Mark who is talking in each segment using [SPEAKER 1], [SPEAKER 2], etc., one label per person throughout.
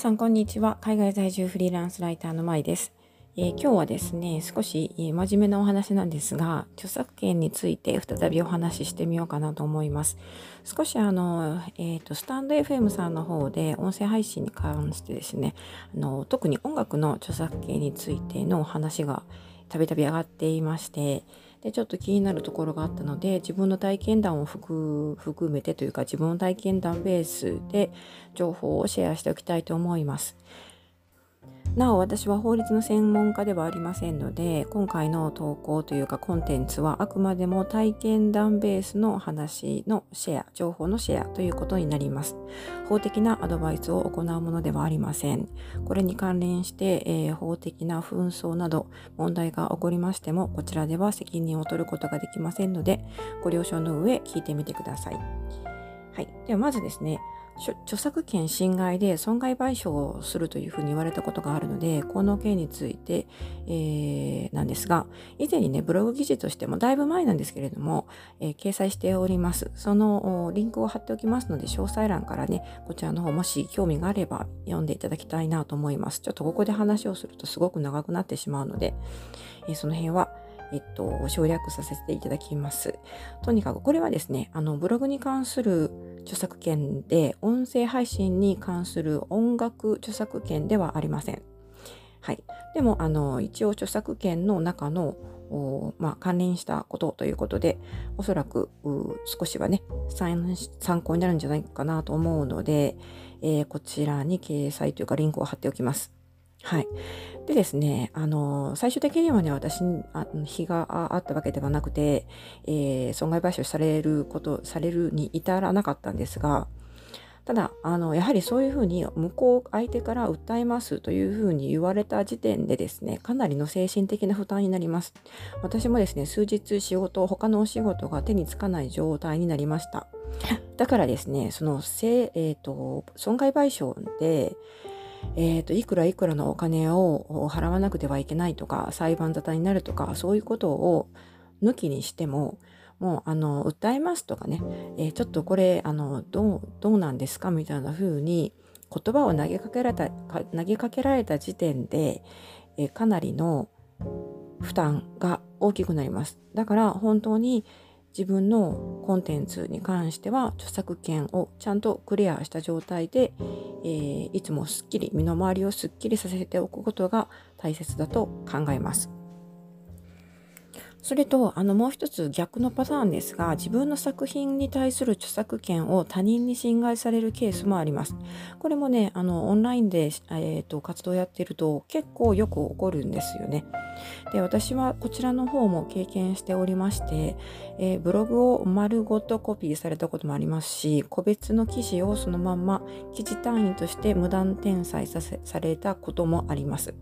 [SPEAKER 1] さんこんにちは。海外在住フリーランスライターのまいです、えー、今日はですね少し、えー、真面目なお話なんですが著作権について再びお話ししてみようかなと思います。少しあの、えーと、スタンド FM さんの方で音声配信に関してですねあの特に音楽の著作権についてのお話がたびたび上がっていましてでちょっと気になるところがあったので自分の体験談を含めてというか自分の体験談ベースで情報をシェアしておきたいと思います。なお私は法律の専門家ではありませんので今回の投稿というかコンテンツはあくまでも体験談ベースの話のシェア情報のシェアということになります。法的なアドバイスを行うものではありません。これに関連して、えー、法的な紛争など問題が起こりましてもこちらでは責任を取ることができませんのでご了承の上聞いてみてください。はい、ではまずですね著作権侵害で損害賠償をするというふうに言われたことがあるので、この件について、えー、なんですが、以前にね、ブログ記事としてもだいぶ前なんですけれども、えー、掲載しております。そのリンクを貼っておきますので、詳細欄からね、こちらの方もし興味があれば読んでいただきたいなと思います。ちょっとここで話をするとすごく長くなってしまうので、えー、その辺はえっと、省略させていただきます。とにかくこれはですね、あの、ブログに関する著作権で、音声配信に関する音楽著作権ではありません。はい。でも、あの、一応著作権の中のまあ、関連したことということで、おそらく少しはね、参考になるんじゃないかなと思うので、えー、こちらに掲載というかリンクを貼っておきます。はい。でですね、あの、最終的にはね、私にあ非があったわけではなくて、えー、損害賠償されること、されるに至らなかったんですが、ただ、あの、やはりそういうふうに向こう、相手から訴えますというふうに言われた時点でですね、かなりの精神的な負担になります。私もですね、数日仕事、他のお仕事が手につかない状態になりました。だからですね、その、せえっ、ー、と、損害賠償で、えーと、いくらいくらのお金を払わなくてはいけないとか裁判沙汰になるとかそういうことを抜きにしてももうあの訴えますとかね、えー、ちょっとこれあのどうどうなんですかみたいな風に言葉を投げかけられた投げかけられた時点で、えー、かなりの負担が大きくなります。だから本当に自分のコンテンツに関しては著作権をちゃんとクリアした状態で、えー、いつもすっきり身の回りをすっきりさせておくことが大切だと考えます。それと、あの、もう一つ逆のパターンですが、自分の作品に対する著作権を他人に侵害されるケースもあります。これもね、あの、オンラインで、えーと、活動やってると結構よく起こるんですよね。で、私はこちらの方も経験しておりまして、えー、ブログを丸ごとコピーされたこともありますし、個別の記事をそのまま記事単位として無断転載させされたこともあります。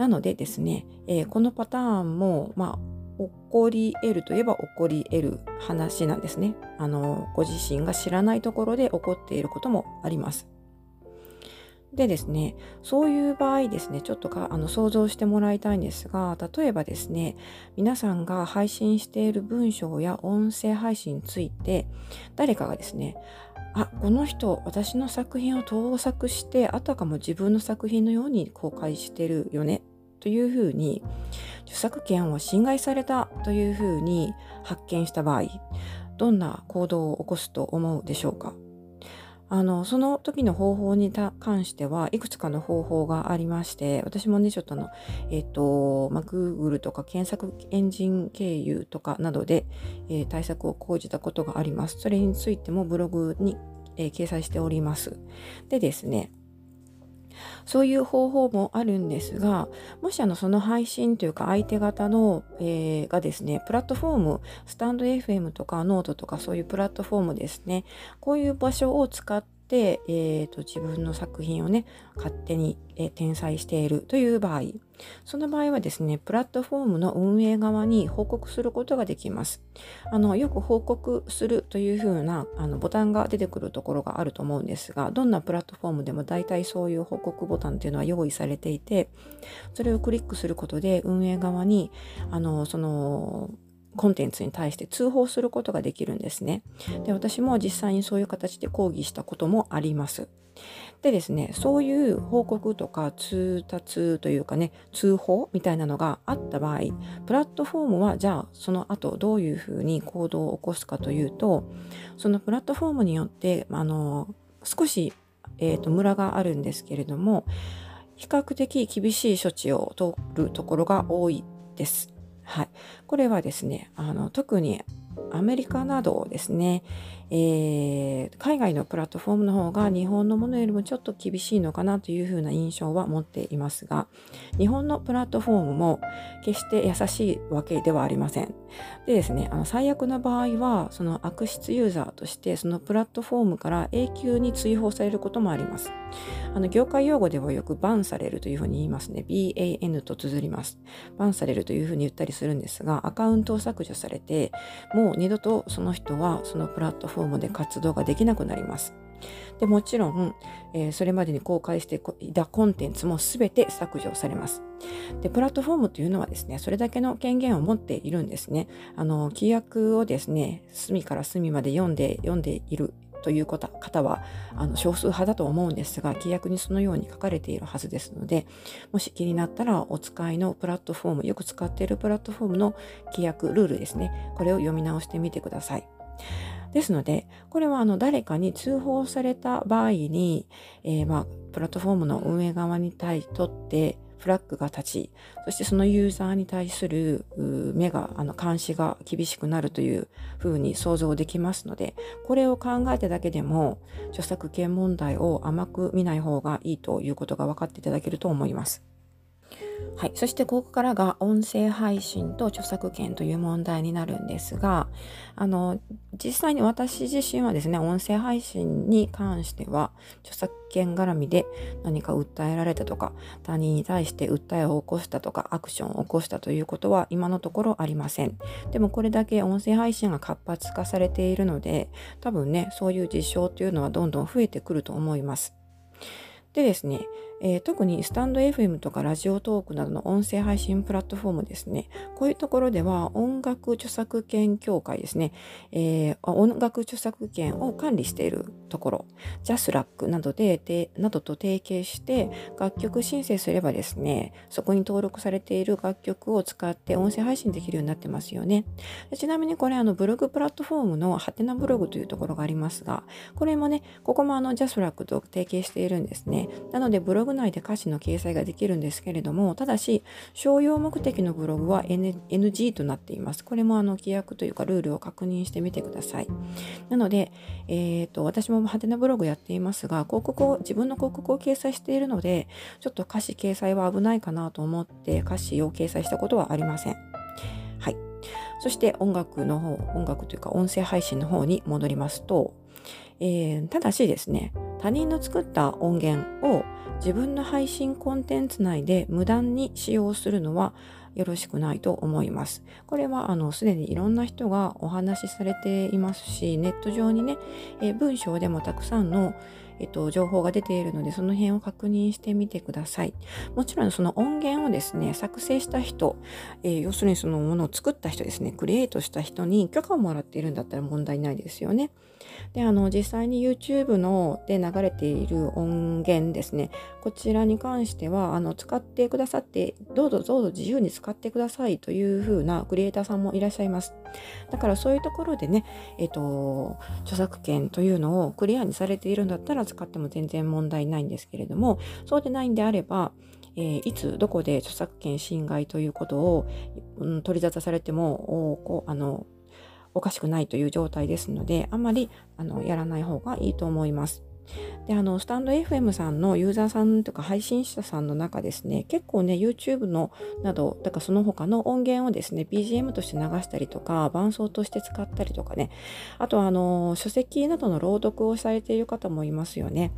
[SPEAKER 1] なのでですね、えー、このパターンも、まあ、起こり得るといえば起こり得る話なんですね。あの、ご自身が知らないところで起こっていることもあります。でですね、そういう場合ですね、ちょっとかあの想像してもらいたいんですが、例えばですね、皆さんが配信している文章や音声配信について、誰かがですね、あこの人私の作品を盗作してあたかも自分の作品のように公開してるよねというふうに著作権を侵害されたというふうに発見した場合どんな行動を起こすと思うでしょうか？あのその時の方法に関してはいくつかの方法がありまして私もねちょっとのえっ、ー、と、まあ、Google とか検索エンジン経由とかなどで、えー、対策を講じたことがあります。それについてもブログに、えー、掲載しております。でですねそういう方法もあるんですが、もしあのその配信というか相手方の、えー、がですね、プラットフォーム、スタンド FM とかノートとかそういうプラットフォームですね、こういう場所を使って、えーと、自分の作品をね勝手に、えー、転載しているという場合。その場合はですねプラットフォームの運営側に報告することができます。あのよく報告するというふうなあのボタンが出てくるところがあると思うんですがどんなプラットフォームでも大体そういう報告ボタンっていうのは用意されていてそれをクリックすることで運営側にあのそのコンテンツに対して通報することができるんですね。で私も実際にそういう形で抗議したこともあります。でですねそういう報告とか通達というかね通報みたいなのがあった場合プラットフォームはじゃあその後どういうふうに行動を起こすかというとそのプラットフォームによってあの少し、えーと、ムラがあるんですけれども比較的厳しい処置を取るところが多いです。これはですねあの特にアメリカなどですね、えー、海外のプラットフォームの方が日本のものよりもちょっと厳しいのかなというふうな印象は持っていますが日本のプラットフォームも決して優しいわけではありません。でですねあの最悪な場合はその悪質ユーザーとしてそのプラットフォームから永久に追放されることもあります。あの業界用語ではよくバンされるというふうに言いますね。BAN と綴ります。バンされるというふうに言ったりするんですがアカウントを削除されてもう二度とその人はそのプラットフォームフォームで活動ができなくなります。でもちろん、えー、それまでに公開していたコンテンツも全て削除されます。で、プラットフォームというのはですね、それだけの権限を持っているんですね。あの、規約をですね、隅から隅まで読んで、読んでいるという方はあの少数派だと思うんですが規約にそのように書かれているはずですのでもし気になったらお使いのプラットフォームよく使っているプラットフォームの規約ルールですねこれを読み直してみてください。ですので、これはあの誰かに通報された場合に、えー、まあ、プラットフォームの運営側に対とってフラッグが立ち、そしてそのユーザーに対する目が、あの監視が厳しくなるというふうに想像できますので、これを考えただけでも著作権問題を甘く見ない方がいいということが分かっていただけると思います。はい、そしてここからが音声配信と著作権という問題になるんですがあの実際に私自身はですね音声配信に関しては著作権絡みで何か訴えられたとか他人に対して訴えを起こしたとかアクションを起こしたということは今のところありません。でもこれだけ音声配信が活発化されているので多分ねそういう事象というのはどんどん増えてくると思います。でですねえー、特にスタンド FM とかラジオトークなどの音声配信プラットフォームですね。こういうところでは音楽著作権協会ですね。えー、音楽著作権を管理しているところ、ジャスラックなどで、でなどと提携して楽曲申請すればですね、そこに登録されている楽曲を使って音声配信できるようになってますよね。ちなみにこれあのブログプラットフォームのハテナブログというところがありますが、これもね、ここもあのジャスラックと提携しているんですね。なのでブログ内で歌詞の掲載ができるんですけれども、ただし、商用目的のブログは、N、NG となっています。これもあの規約というかルールを確認してみてください。なので、えーと、私も派手なブログやっていますが、広告を、自分の広告を掲載しているので、ちょっと歌詞掲載は危ないかなと思って歌詞を掲載したことはありません。はい。そして音楽の方、音楽というか音声配信の方に戻りますと、えー、ただしですね、他人の作った音源を自分の配信コンテンツ内で無断に使用するのはよろしくないと思います。これはあのすでにいろんな人がお話しされていますし、ネット上にね、え文章でもたくさんのえっと、情報が出ているので、その辺を確認してみてください。もちろん、その音源をですね、作成した人、えー、要するにそのものを作った人ですね、クリエイトした人に許可をもらっているんだったら問題ないですよね。で、あの、実際に YouTube ので流れている音源ですね、こちらに関しては、あの、使ってくださって、どうぞどうぞ自由に使ってくださいというふうなクリエイターさんもいらっしゃいます。だからそういうところでね、えっ、と、著作権というのをクリアにされているんだったら使っても全然問題ないんですけれども、そうでないんであれば、えー、いつどこで著作権侵害ということを、うん、取り沙汰されてもおこうあのおかしくないという状態ですので、あんまりあのやらない方がいいと思います。で、あの、スタンド FM さんのユーザーさんとか配信者さんの中ですね、結構ね、YouTube のなど、だからその他の音源をですね、BGM として流したりとか、伴奏として使ったりとかね、あとあの、書籍などの朗読をされている方もいますよね。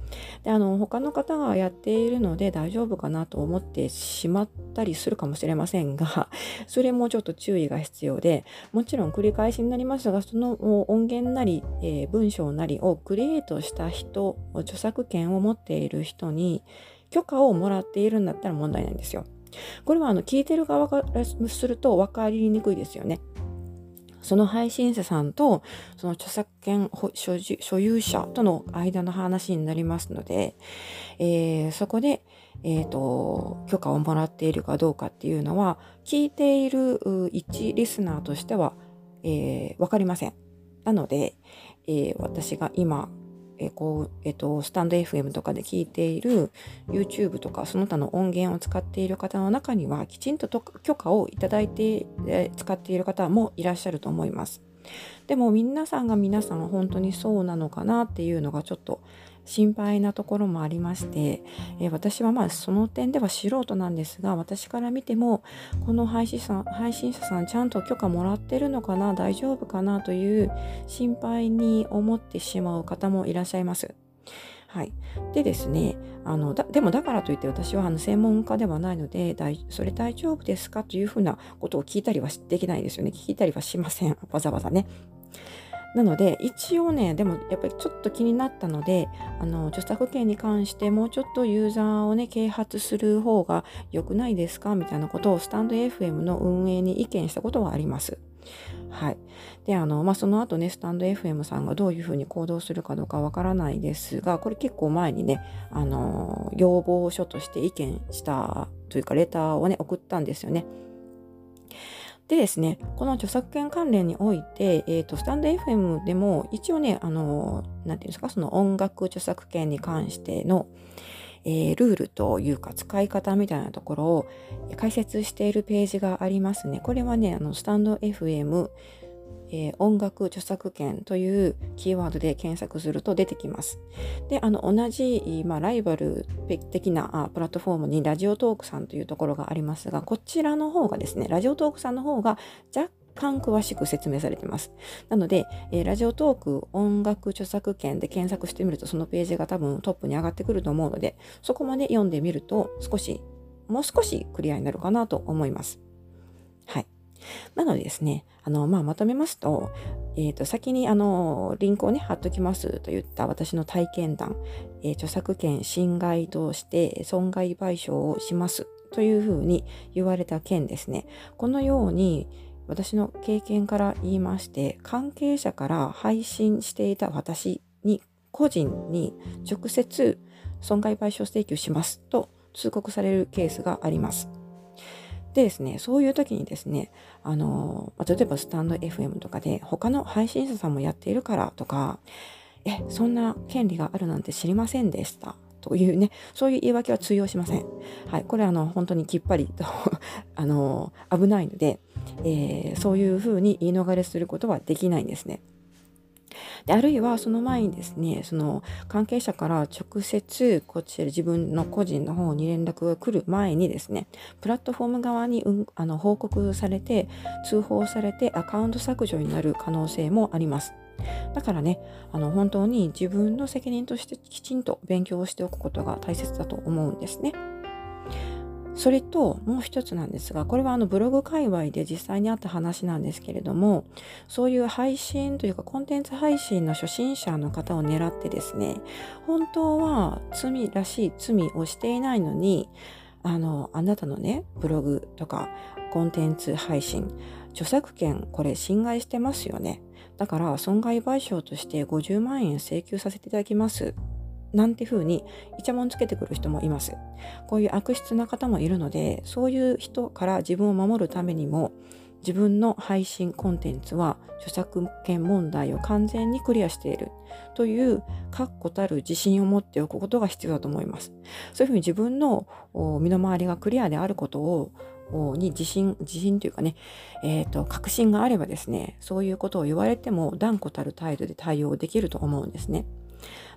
[SPEAKER 1] で、あの、他の方がやっているので大丈夫かなと思ってしまったりするかもしれませんが、それもちょっと注意が必要で、もちろん繰り返しになりますが、その音源なり、えー、文章なりをクリエイトした人、著作権を持っている人に許可をもらっているんだったら問題ないんですよ。これはあの聞いてる側からすると分かりにくいですよね。その配信者さんとその著作権所有者との間の話になりますので、えー、そこで、えーと、許可をもらっているかどうかっていうのは聞いている一リスナーとしては、えー、分かりません。なので、えー、私が今え、こう、えっ、と、スタンド FM とかで聞いている YouTube とかその他の音源を使っている方の中にはきちんと許可をいただいて、え、使っている方もいらっしゃると思います。でも皆さんが皆さん本当にそうなのかなっていうのがちょっと心配なところもありまして、えー、私はまあその点では素人なんですが私から見てもこの配信者配信者さんちゃんと許可もらってるのかな大丈夫かなという心配に思ってしまう方もいらっしゃいます。はい、でですねあのでもだからといって私はあの専門家ではないのでそれ大丈夫ですか？というふうなことを聞いたりはできないですよね聞いたりはしませんわざわざね。なので一応ねでもやっぱりちょっと気になったのであの著作権に関してもうちょっとユーザーをね啓発する方が良くないですか？みたいなことをスタンド FM の運営に意見したことはあります。はい。で、あの、まあ、その後ね、スタンド FM さんがどういうふうに行動するかどうかわからないですが、これ結構前にね、あの、要望書として意見したというか、レターをね、送ったんですよね。でですね、この著作権関連において、えーと、スタンド FM でも一応ね、あの、なんていうんですか、その音楽著作権に関しての、えー、ルールというか使い方みたいなところを解説しているページがありますね。これはね、あのスタンド FM えー、音楽著作権というキーワードで検索すると出てきます。で、あの同じ、まあ、ライバル的なあプラットフォームにラジオトークさんというところがありますが、こちらの方がですね、ラジオトークさんの方が若干詳しく説明されています。なので、えー、ラジオトーク音楽著作権で検索してみるとそのページが多分トップに上がってくると思うので、そこまで読んでみると少し、もう少しクリアになるかなと思います。はい。なのでですね、あの、まあ、まとめますと、えっ、ー、と、先に、あの、リンクをね、貼っときますと言った私の体験談、えー、著作権侵害として損害賠償をしますというふうに言われた件ですね。このように、私の経験から言いまして、関係者から配信していた私に、個人に直接損害賠償請求しますと通告されるケースがあります。でですね、そういう時にですね、あの、例えばスタンド FM とかで他の配信者さんもやっているからとか、え、そんな権利があるなんて知りませんでしたというね、そういう言い訳は通用しません。はい、これはあの本当にきっぱりと あの危ないので、えー、そういうふうに言い逃れすることはできないんですね。であるいはその前にですねその関係者から直接こちら自分の個人の方に連絡が来る前にですねプラットフォーム側に、うん、あの報告されて通報されてアカウント削除になる可能性もあります。だからね、あの本当に自分の責任としてきちんと勉強をしておくことが大切だと思うんですね。それともう一つなんですが、これはあのブログ界隈で実際にあった話なんですけれども、そういう配信というかコンテンツ配信の初心者の方を狙ってですね、本当は罪らしい罪をしていないのに、あの、あなたのね、ブログとかコンテンツ配信、著作権これ侵害してますよね。だから損害賠償として50万円請求させていただきますなんて風にイチャモンつけてくる人もいます。こういう悪質な方もいるので、そういう人から自分を守るためにも、自分の配信コンテンツは著作権問題を完全にクリアしているという確固たる自信を持っておくことが必要だと思います。そういうふうに自分の身の回りがクリアであることをに自信、自信というかね、えっ、ー、と、確信があればですね、そういうことを言われても断固たる態度で対応できると思うんですね。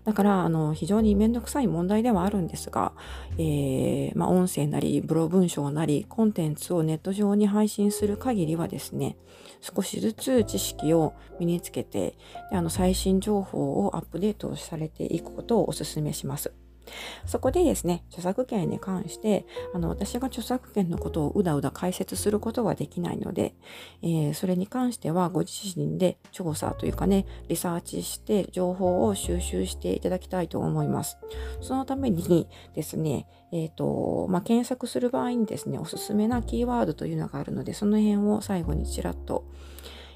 [SPEAKER 1] だから、あの、非常に面倒くさい問題ではあるんですが、えー、まあ、音声なり、ブログ文章なり、コンテンツをネット上に配信する限りはですね、少しずつ知識を身につけて、であの最新情報をアップデートされていくことをお勧めします。そこでですね、著作権に関して、あの、私が著作権のことをうだうだ解説することはできないので、えー、それに関してはご自身で調査というかね、リサーチして情報を収集していただきたいと思います。そのためにですね、えっ、ー、と、まあ、検索する場合にですね、おすすめなキーワードというのがあるので、その辺を最後にちらっと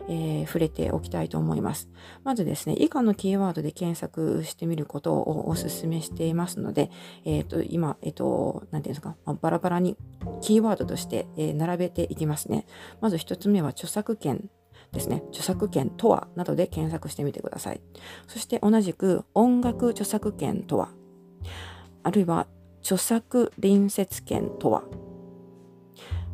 [SPEAKER 1] えー、触れておきたいと思います。まずですね、以下のキーワードで検索してみることをお勧めしていますので、えっ、ー、と、今、えっ、ー、と、なんていうんですか、まあ、バラバラにキーワードとして、え並べていきますね。まず1つ目は著作権ですね、著作権とはなどで検索してみてください。そして同じく音楽著作権とは、あるいは著作隣接権とは、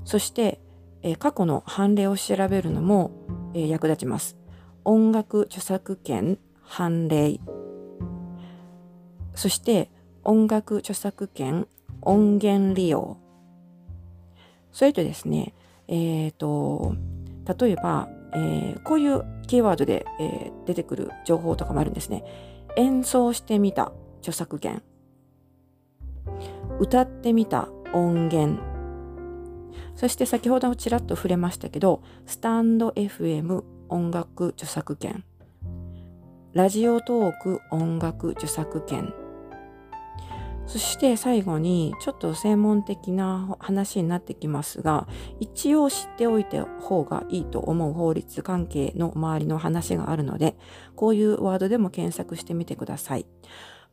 [SPEAKER 1] そして、えー、過去の判例を調べるのも、えー、役立ちます。音楽著作権判例、そして音楽著作権音源利用、それとですね、えっ、ー、と、例えば、えー、こういうキーワードで、えー、出てくる情報とかもあるんですね。演奏してみた著作権。歌ってみた音源。そして先ほどもちらっと触れましたけど、スタンド FM 音楽著作権。ラジオトーク音楽著作権。そして最後にちょっと専門的な話になってきますが、一応知っておいた方がいいと思う法律関係の周りの話があるので、こういうワードでも検索してみてください。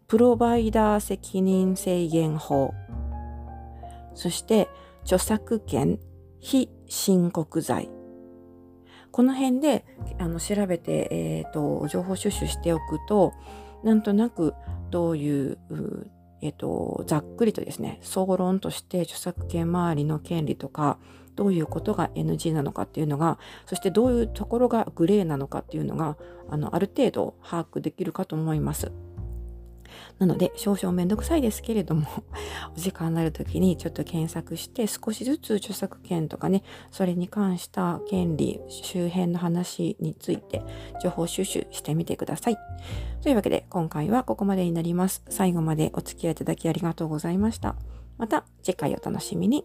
[SPEAKER 1] プロバイダー責任制限法。そして著作権非申告罪。この辺であの調べて、えーと情報収集しておくと、なんとなくどういうえっ、と、ざっくりとですね、総論として著作権周りの権利とか、どういうことが NG なのかっていうのが、そしてどういうところがグレーなのかっていうのが、あの、ある程度把握できるかと思います。なので、少々めんどくさいですけれども、お時間になる時にちょっと検索して、少しずつ著作権とかね、それに関した権利、周辺の話について情報収集してみてください。というわけで、今回はここまでになります。最後までお付き合いいただきありがとうございました。また次回お楽しみに。